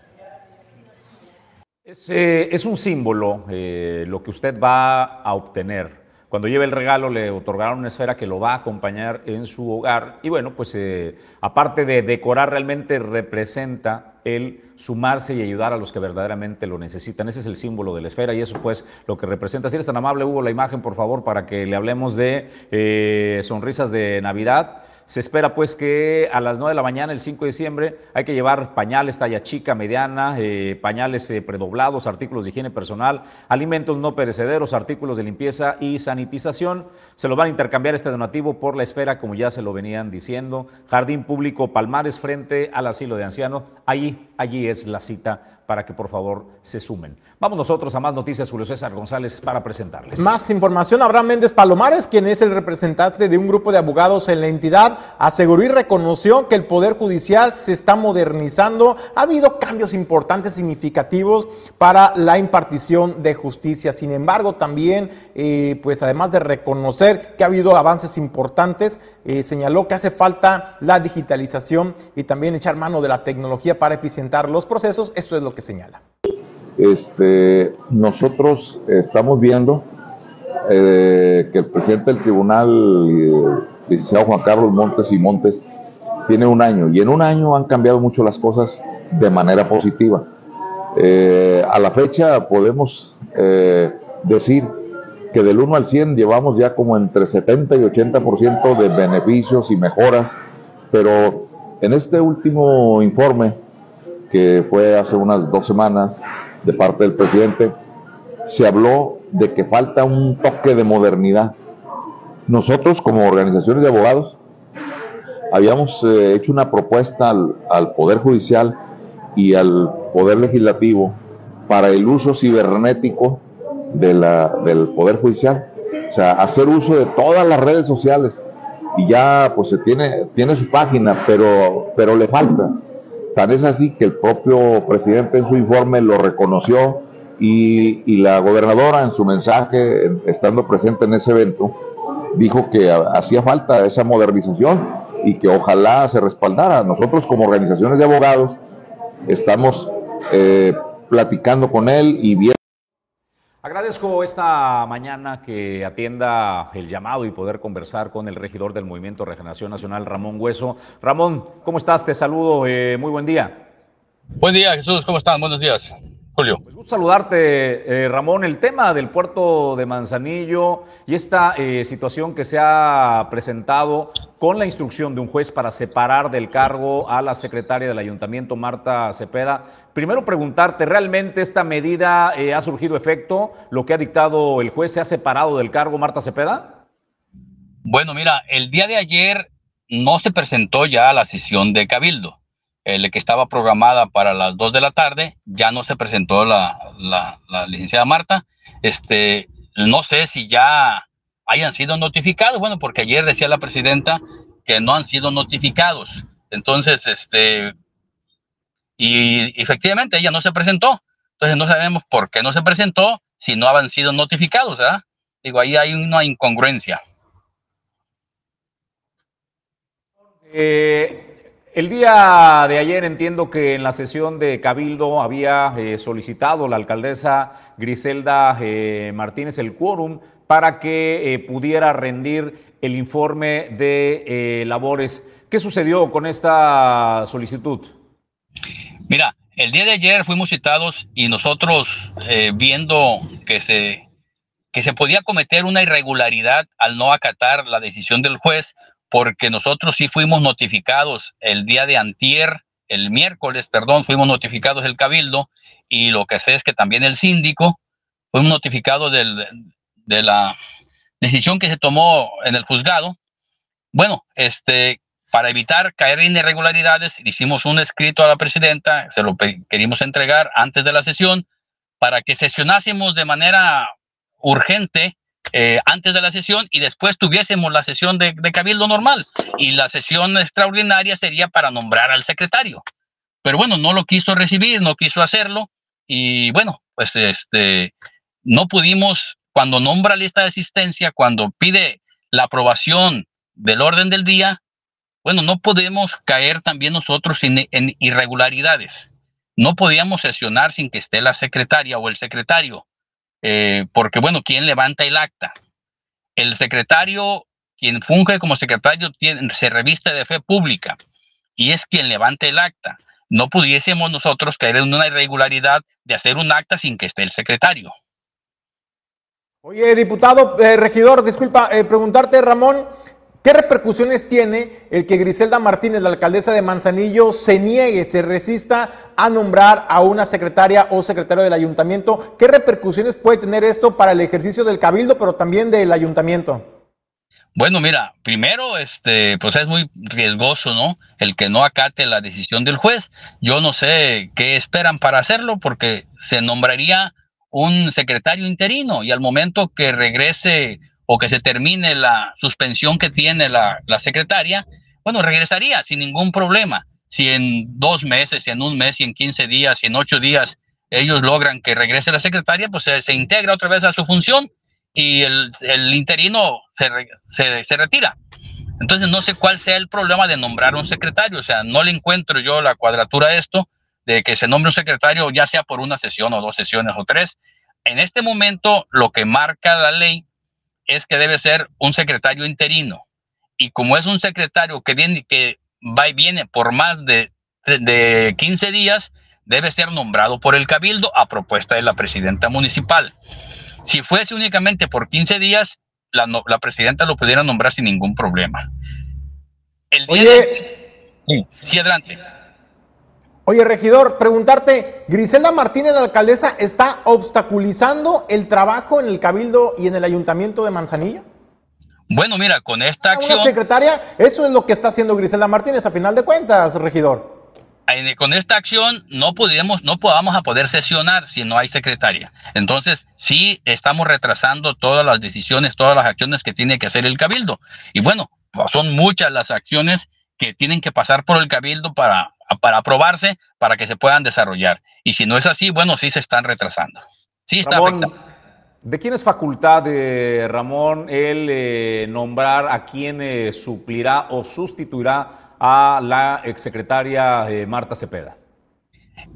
Eh, es, un símbolo eh, lo que usted va a obtener. Cuando lleve el regalo le otorgarán una esfera que lo va a acompañar en su hogar. Y bueno, pues eh, aparte de decorar, realmente representa el sumarse y ayudar a los que verdaderamente lo necesitan. Ese es el símbolo de la esfera y eso pues lo que representa. Si eres tan amable, Hugo, la imagen, por favor, para que le hablemos de sonrisas de Navidad. Se espera pues que a las 9 de la mañana, el 5 de diciembre, hay que llevar pañales talla chica, mediana, eh, pañales eh, predoblados, artículos de higiene personal, alimentos no perecederos, artículos de limpieza y sanitización. Se lo van a intercambiar este donativo por la esfera, como ya se lo venían diciendo. Jardín Público Palmares frente al asilo de ancianos. Allí, allí es la cita para que por favor se sumen. Vamos nosotros a más noticias, Julio César González, para presentarles. Más información, Abraham Méndez Palomares, quien es el representante de un grupo de abogados en la entidad, aseguró y reconoció que el Poder Judicial se está modernizando. Ha habido cambios importantes, significativos para la impartición de justicia. Sin embargo, también, eh, pues además de reconocer que ha habido avances importantes, eh, señaló que hace falta la digitalización y también echar mano de la tecnología para eficientar los procesos. Esto es lo que señala. Este, nosotros estamos viendo eh, que el presidente del tribunal, el licenciado Juan Carlos Montes y Montes, tiene un año y en un año han cambiado mucho las cosas de manera positiva. Eh, a la fecha podemos eh, decir que del 1 al 100 llevamos ya como entre 70 y 80% de beneficios y mejoras, pero en este último informe que fue hace unas dos semanas de parte del presidente, se habló de que falta un toque de modernidad. Nosotros como organizaciones de abogados habíamos eh, hecho una propuesta al, Poder Judicial y al Poder Legislativo para el uso cibernético de la, del Poder Judicial. O sea, hacer uso de todas las redes sociales. Y ya pues se tiene, tiene su página, pero, pero le falta. Tan es así que el propio presidente en su informe lo reconoció y, la gobernadora en su mensaje, estando presente en ese evento, dijo que hacía falta esa modernización y que ojalá se respaldara. Nosotros como organizaciones de abogados estamos eh, platicando con él y viendo Agradezco esta mañana que atienda el llamado y poder conversar con el regidor del Movimiento Regeneración Nacional, Ramón Hueso. Ramón, ¿cómo estás? Te saludo, eh, muy buen día. Buen día, Jesús, ¿cómo están? Buenos días. Julio. Pues gusto saludarte, eh, Ramón. El tema del puerto de Manzanillo y esta eh, situación que se ha presentado con la instrucción de un juez para separar del cargo a la secretaria del ayuntamiento, Marta Cepeda. Primero preguntarte, ¿realmente esta medida eh, ha surgido efecto? ¿Lo que ha dictado el juez se ha separado del cargo Marta Cepeda? Bueno, mira, el día de ayer no se presentó ya la sesión de Cabildo el que estaba programada para las 2 de la tarde, ya no se presentó la, la, licenciada Marta. Este, no sé si ya hayan sido notificados, bueno, porque ayer decía la presidenta que no han sido notificados. Entonces, este, y efectivamente ella no se presentó. Entonces no sabemos por qué no se presentó si no han sido notificados, ¿verdad? Digo, ahí hay una incongruencia. Eh, el día de ayer entiendo que en la sesión de Cabildo había eh, solicitado la alcaldesa Griselda eh, Martínez el quórum para que pudiera rendir el informe de labores. ¿Qué sucedió con esta solicitud? Mira, el día de ayer fuimos citados y nosotros viendo que se, que se podía cometer una irregularidad al no acatar la decisión del juez, porque nosotros sí fuimos notificados el día de antier, el miércoles, perdón, fuimos notificados el cabildo y lo que sé es que también el síndico fue notificado del, de la decisión que se tomó en el juzgado. Bueno, este, para evitar caer en irregularidades, hicimos un escrito a la presidenta, se lo queríamos entregar antes de la sesión, para que sesionásemos de manera urgente eh, antes de la sesión y después tuviésemos la sesión de, cabildo normal y la sesión extraordinaria sería para nombrar al secretario. Pero bueno, no lo quiso recibir, no quiso hacerlo y bueno, pues este, no pudimos, cuando nombra lista de asistencia, cuando pide la aprobación del orden del día, bueno, no podemos caer también nosotros en, en irregularidades. No podíamos sesionar sin que esté la secretaria o el secretario eh, porque bueno, ¿quién levanta el acta? El secretario, quien funge como secretario, tiene, se reviste de fe pública y es quien levanta el acta. No pudiésemos nosotros caer en una irregularidad de hacer un acta sin que esté el secretario. Oye, diputado, eh, regidor, disculpa, eh, preguntarte, Ramón, ¿Qué repercusiones tiene el que Griselda Martínez, la alcaldesa de Manzanillo, se niegue, se resista a nombrar a una secretaria o secretario del ayuntamiento? ¿Qué repercusiones puede tener esto para el ejercicio del cabildo, pero también del ayuntamiento? Bueno, mira, primero, este, pues es muy riesgoso, ¿no? El que no acate la decisión del juez. Yo no sé qué esperan para hacerlo, porque se nombraría un secretario interino y al momento que regrese o que se termine la suspensión que tiene la, secretaria, bueno, regresaría sin ningún problema. Si en dos meses, si en un mes, si en 15 días, si en ocho días ellos logran que regrese la secretaria, pues se, integra otra vez a su función y el, interino se, se, retira. Entonces no sé cuál sea el problema de nombrar un secretario, o sea, no le encuentro yo la cuadratura a esto, de que se nombre un secretario ya sea por una sesión o dos sesiones o tres. En este momento lo que marca la ley es que debe ser un secretario interino. Y como es un secretario que viene, que va y viene por más de, de 15 días, debe ser nombrado por el cabildo a propuesta de la presidenta municipal. Si fuese únicamente por 15 días, la, la presidenta lo pudiera nombrar sin ningún problema. El Oye, sí, sí, adelante. Oye, regidor, preguntarte, Griselda Martínez, la alcaldesa, ¿está obstaculizando el trabajo en el Cabildo y en el Ayuntamiento de Manzanillo? Bueno, mira, con esta acción... secretaria, eso es lo que está haciendo Griselda Martínez, a final de cuentas, regidor. Con esta acción no podemos, no podamos a poder sesionar si no hay secretaria. Entonces, sí estamos retrasando todas las decisiones, todas las acciones que tiene que hacer el Cabildo. Y bueno, son muchas las acciones que tienen que pasar por el Cabildo para para aprobarse para que se puedan desarrollar. Y si no es así, bueno, sí se están retrasando. Sí está ¿De quién es facultad de Ramón el eh, nombrar a quien eh, suplirá o sustituirá a la exsecretaria eh, Marta Cepeda?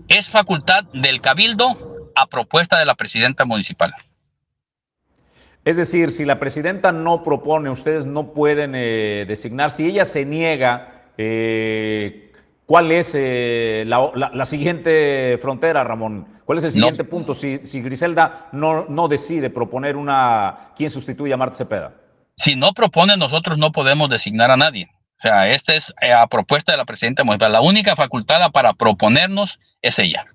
Es facultad del Cabildo a propuesta de la presidenta municipal. Es decir, si la presidenta no propone, ustedes no pueden designar, si ella se niega, ¿Cuál es eh, la, siguiente frontera, Ramón? ¿Cuál es el siguiente punto si, si Griselda no, no decide proponer una quien sustituya a Marta Cepeda? Si no propone, nosotros no podemos designar a nadie. O sea, esta es eh, a propuesta de la presidenta municipal. La única facultada para proponernos es ella.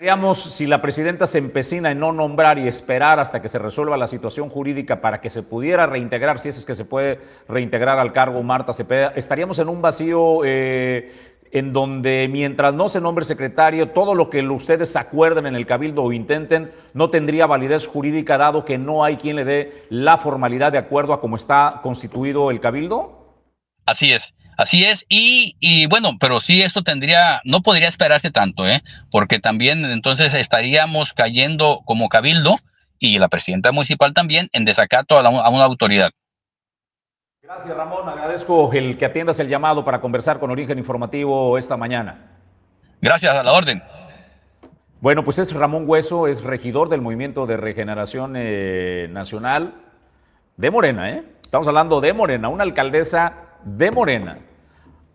Entraríamos, si la presidenta se empecina en no nombrar y esperar hasta que se resuelva la situación jurídica para que se pudiera reintegrar, si es que se puede reintegrar al cargo Marta Cepeda, estaríamos en un vacío eh, en donde mientras no se nombre secretario, todo lo que ustedes acuerden en el cabildo o intenten no tendría validez jurídica dado que no hay quien le dé la formalidad de acuerdo a cómo está constituido el cabildo? Así es, así es. Y, bueno, pero sí esto tendría, no podría esperarse tanto, ¿eh? porque también entonces estaríamos cayendo como cabildo y la presidenta municipal también en desacato a una autoridad. Gracias, Ramón. Agradezco el que atiendas el llamado para conversar con Origen Informativo esta mañana. Gracias, a la orden. Bueno, pues es Ramón Hueso, es regidor del Movimiento de Regeneración eh, Nacional de Morena, ¿eh? Estamos hablando de Morena, una alcaldesa de Morena.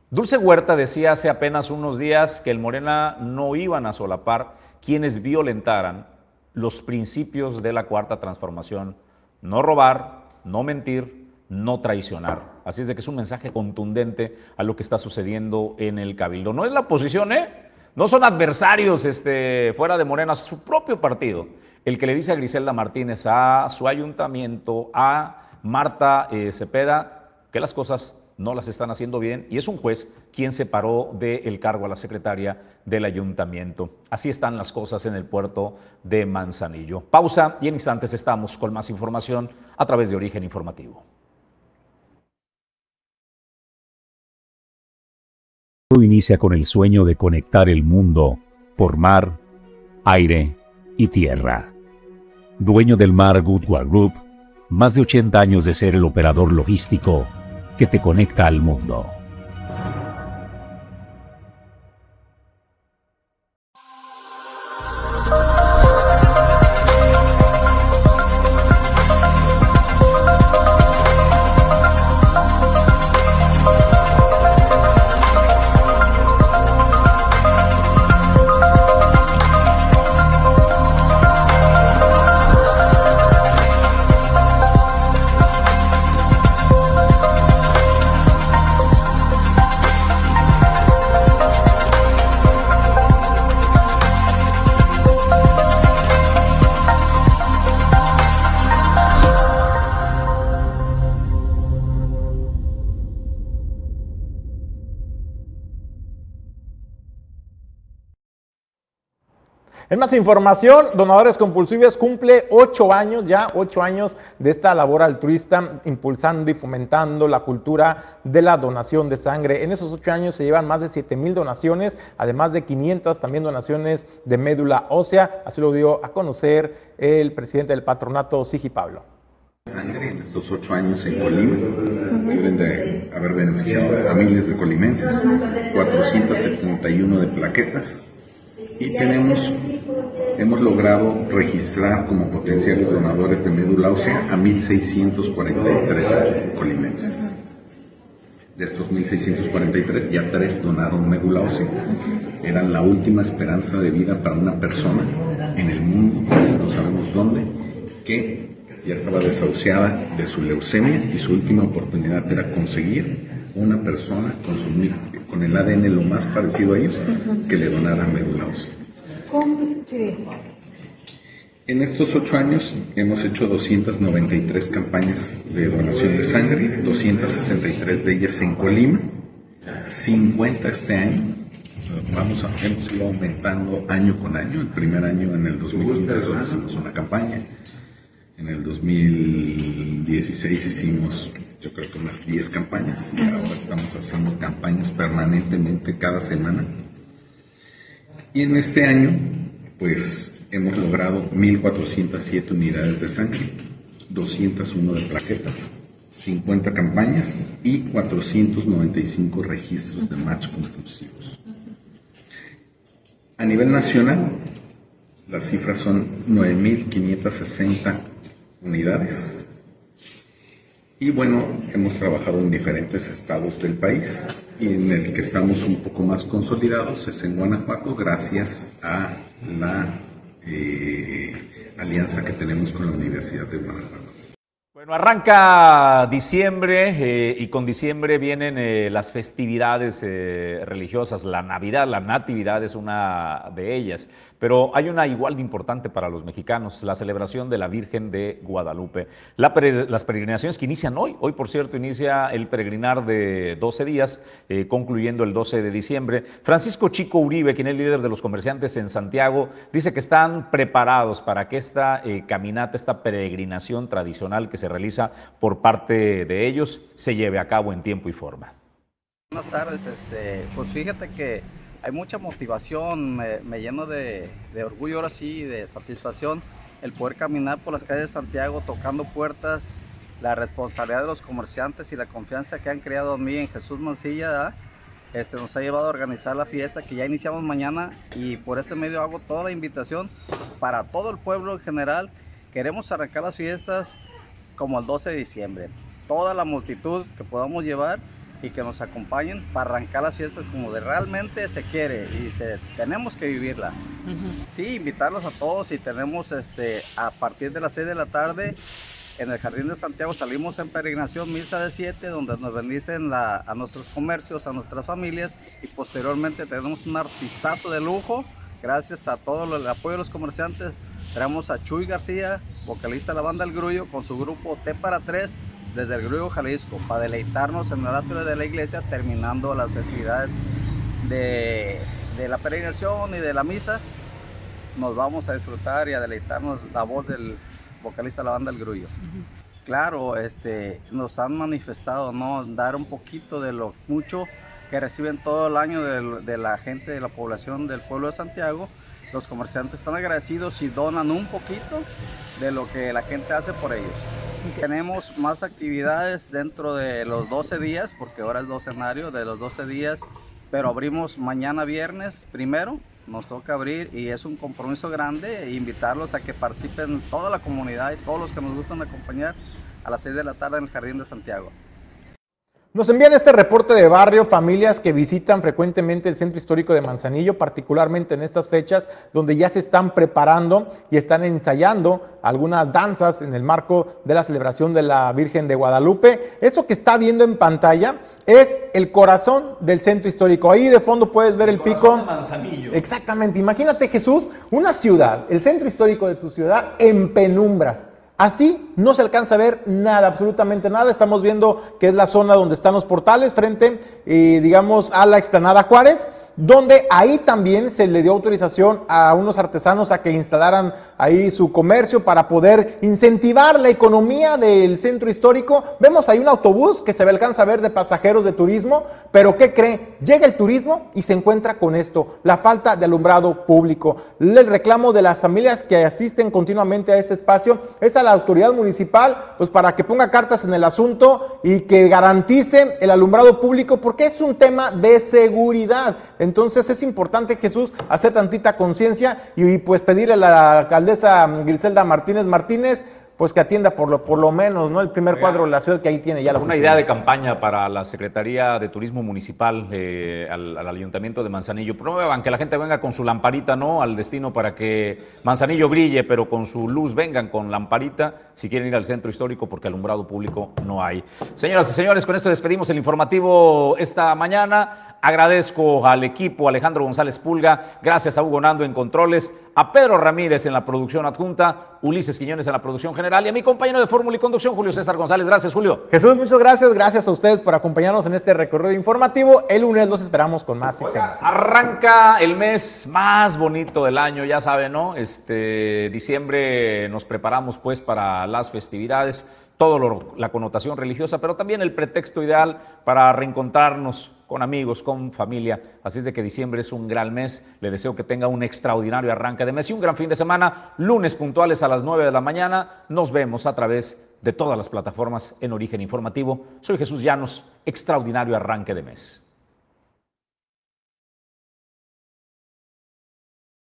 Dulce Huerta decía hace apenas unos días que el Morena no iban a solapar quienes violentaran los principios de la cuarta transformación. No robar, no mentir, no traicionar. Así es de que es un mensaje contundente a lo que está sucediendo en el Cabildo. No es la oposición, ¿eh? No son adversarios este, fuera de Morena, su propio partido. El que le dice a Griselda Martínez, a su ayuntamiento, a Marta eh, Cepeda, que las cosas no las están haciendo bien y es un juez quien separó del cargo a la secretaria del ayuntamiento. Así están las cosas en el puerto de Manzanillo. Pausa y en instantes estamos con más información a través de Origen Informativo. Inicia con el sueño de conectar el mundo por mar, aire y tierra. Dueño del mar Goodward Group, más de 80 años de ser el operador logístico que te conecta al mundo. Información, Donadores Compulsivos cumple ocho años, ya ocho años de esta labor altruista, impulsando y fomentando la cultura de la donación de sangre. En esos ocho años se llevan más de 7 mil donaciones, además de 500 también donaciones de médula ósea. Así lo dio a conocer el presidente del patronato, Sigi Pablo sangre en estos ocho años en Colima, deben de haber beneficiado a miles de colimenses, 471 de plaquetas, y tenemos, hemos logrado registrar como potenciales donadores de médula ósea a 1.643 colimenses. De estos 1.643, ya tres donaron médula ósea. Eran la última esperanza de vida para una persona en el mundo, no sabemos dónde, que ya estaba desahuciada de su leucemia y su última oportunidad era conseguir una persona con, su, con el ADN lo más parecido a ellos que le donara médula ósea. En estos ocho años hemos hecho 293 campañas de donación de sangre, 263 de ellas en Colima, 50 este año. vamos a, hemos ido aumentando año con año. El primer año, en el 2015, solo hicimos una campaña. En el 2016 hicimos yo creo que unas 10 campañas y ahora estamos haciendo campañas permanentemente cada semana. Y en este año, pues hemos logrado 1.407 unidades de sangre, 201 de plaquetas, 50 campañas y 495 registros de match compulsivos. A nivel nacional, las cifras son 9.560 unidades, y bueno, hemos trabajado en diferentes estados del país y en el que estamos un poco más consolidados es en Guanajuato gracias a la eh, alianza que tenemos con la Universidad de Guanajuato. Bueno, arranca diciembre eh, y con diciembre vienen eh, las festividades religiosas. La Navidad, la Natividad es una de ellas, pero hay una igual de importante para los mexicanos, la celebración de la Virgen de Guadalupe. las peregrinaciones que inician hoy, hoy por cierto inicia el peregrinar de 12 días, concluyendo el 12 de diciembre. Francisco Chico Uribe, quien es líder de los comerciantes en Santiago, dice que están preparados para que esta caminata, esta peregrinación tradicional que se realiza por parte de ellos se lleve a cabo en tiempo y forma. Buenas tardes, este, pues fíjate que hay mucha motivación, me, lleno de, orgullo ahora sí, de satisfacción el poder caminar por las calles de Santiago tocando puertas, la responsabilidad de los comerciantes y la confianza que han creado en mí en Jesús Mancilla, este, nos ha llevado a organizar la fiesta que ya iniciamos mañana y por este medio hago toda la invitación para todo el pueblo en general. Queremos arrancar las fiestas como el 12 de diciembre. Toda la multitud que podamos llevar y que nos acompañen para arrancar las fiestas como de realmente se quiere y se, tenemos que vivirla. Sí, invitarlos a todos y tenemos este, a partir de las 6 de la tarde en el Jardín de Santiago salimos en peregrinación misa de 7 donde nos bendicen a nuestros comercios, a nuestras familias y posteriormente tenemos un artistazo de lujo gracias a todo el apoyo de los comerciantes Traemos a Chuy García, vocalista de la banda El Grullo, con su grupo T para Tres desde el Grullo, Jalisco, para deleitarnos en el atrio de la iglesia, terminando las festividades de, la peregrinación y de la misa. Nos vamos a disfrutar y a deleitarnos la voz del vocalista de la banda El Grullo. Claro, este, nos han manifestado, ¿no? Dar un poquito de lo mucho que reciben todo el año de la gente de la población del pueblo de Santiago los comerciantes están agradecidos y donan un poquito de lo que la gente hace por ellos. Tenemos más actividades dentro de los 12 días, porque ahora es docenario de los 12 días, pero abrimos mañana viernes primero, nos toca abrir y es un compromiso grande invitarlos a que participen toda la comunidad y todos los que nos gustan acompañar a las 6 de la tarde en el Jardín de Santiago. Nos envían este reporte de barrio familias que visitan frecuentemente el centro histórico de Manzanillo, particularmente en estas fechas donde ya se están preparando y están ensayando algunas danzas en el marco de la celebración de la Virgen de Guadalupe. Eso que está viendo en pantalla es el corazón del centro histórico. Ahí de fondo puedes ver el, pico. De Manzanillo. Exactamente. Imagínate Jesús, una ciudad, el centro histórico de tu ciudad en penumbras Así no se alcanza a ver nada, absolutamente nada. Estamos viendo que es la zona donde están los portales frente, eh, digamos, a la explanada Juárez donde ahí también se le dio autorización a unos artesanos a que instalaran ahí su comercio para poder incentivar la economía del centro histórico. Vemos ahí un autobús que se alcanza a ver de pasajeros de turismo, pero ¿qué cree? Llega el turismo y se encuentra con esto, la falta de alumbrado público. El reclamo de las familias que asisten continuamente a este espacio es a la autoridad municipal, pues para que ponga cartas en el asunto y que garantice el alumbrado público, porque es un tema de seguridad. Entonces es importante, Jesús, hacer tantita conciencia y pues pedirle a la alcaldesa Griselda Martínez Martínez pues que atienda por lo, por lo menos, ¿no? El primer cuadro de la ciudad que ahí tiene ya la Una idea de campaña para la Secretaría de Turismo Municipal eh, al, Ayuntamiento de Manzanillo. Promuevan que la gente venga con su lamparita, ¿no? Al destino para que Manzanillo brille, pero con su luz vengan con lamparita si quieren ir al centro histórico porque alumbrado público no hay. Señoras y señores, con esto despedimos el informativo esta mañana. Agradezco al equipo Alejandro González Pulga, gracias a Hugo Nando en controles, a Pedro Ramírez en la producción adjunta, Ulises Quiñones en la producción general y a mi compañero de fórmula y conducción, Julio César González. Gracias, Julio. Jesús, muchas gracias. Gracias a ustedes por acompañarnos en este recorrido informativo. El lunes los esperamos con más temas. Arranca el mes más bonito del año, ya saben, ¿no? Este diciembre nos preparamos pues para las festividades todo la connotación religiosa, pero también el pretexto ideal para reencontrarnos con amigos, con familia. Así es de que diciembre es un gran mes. Le deseo que tenga un extraordinario arranque de mes y un gran fin de semana. Lunes puntuales a las 9 de la mañana. Nos vemos a través de todas las plataformas en origen informativo. Soy Jesús Llanos. Extraordinario arranque de mes.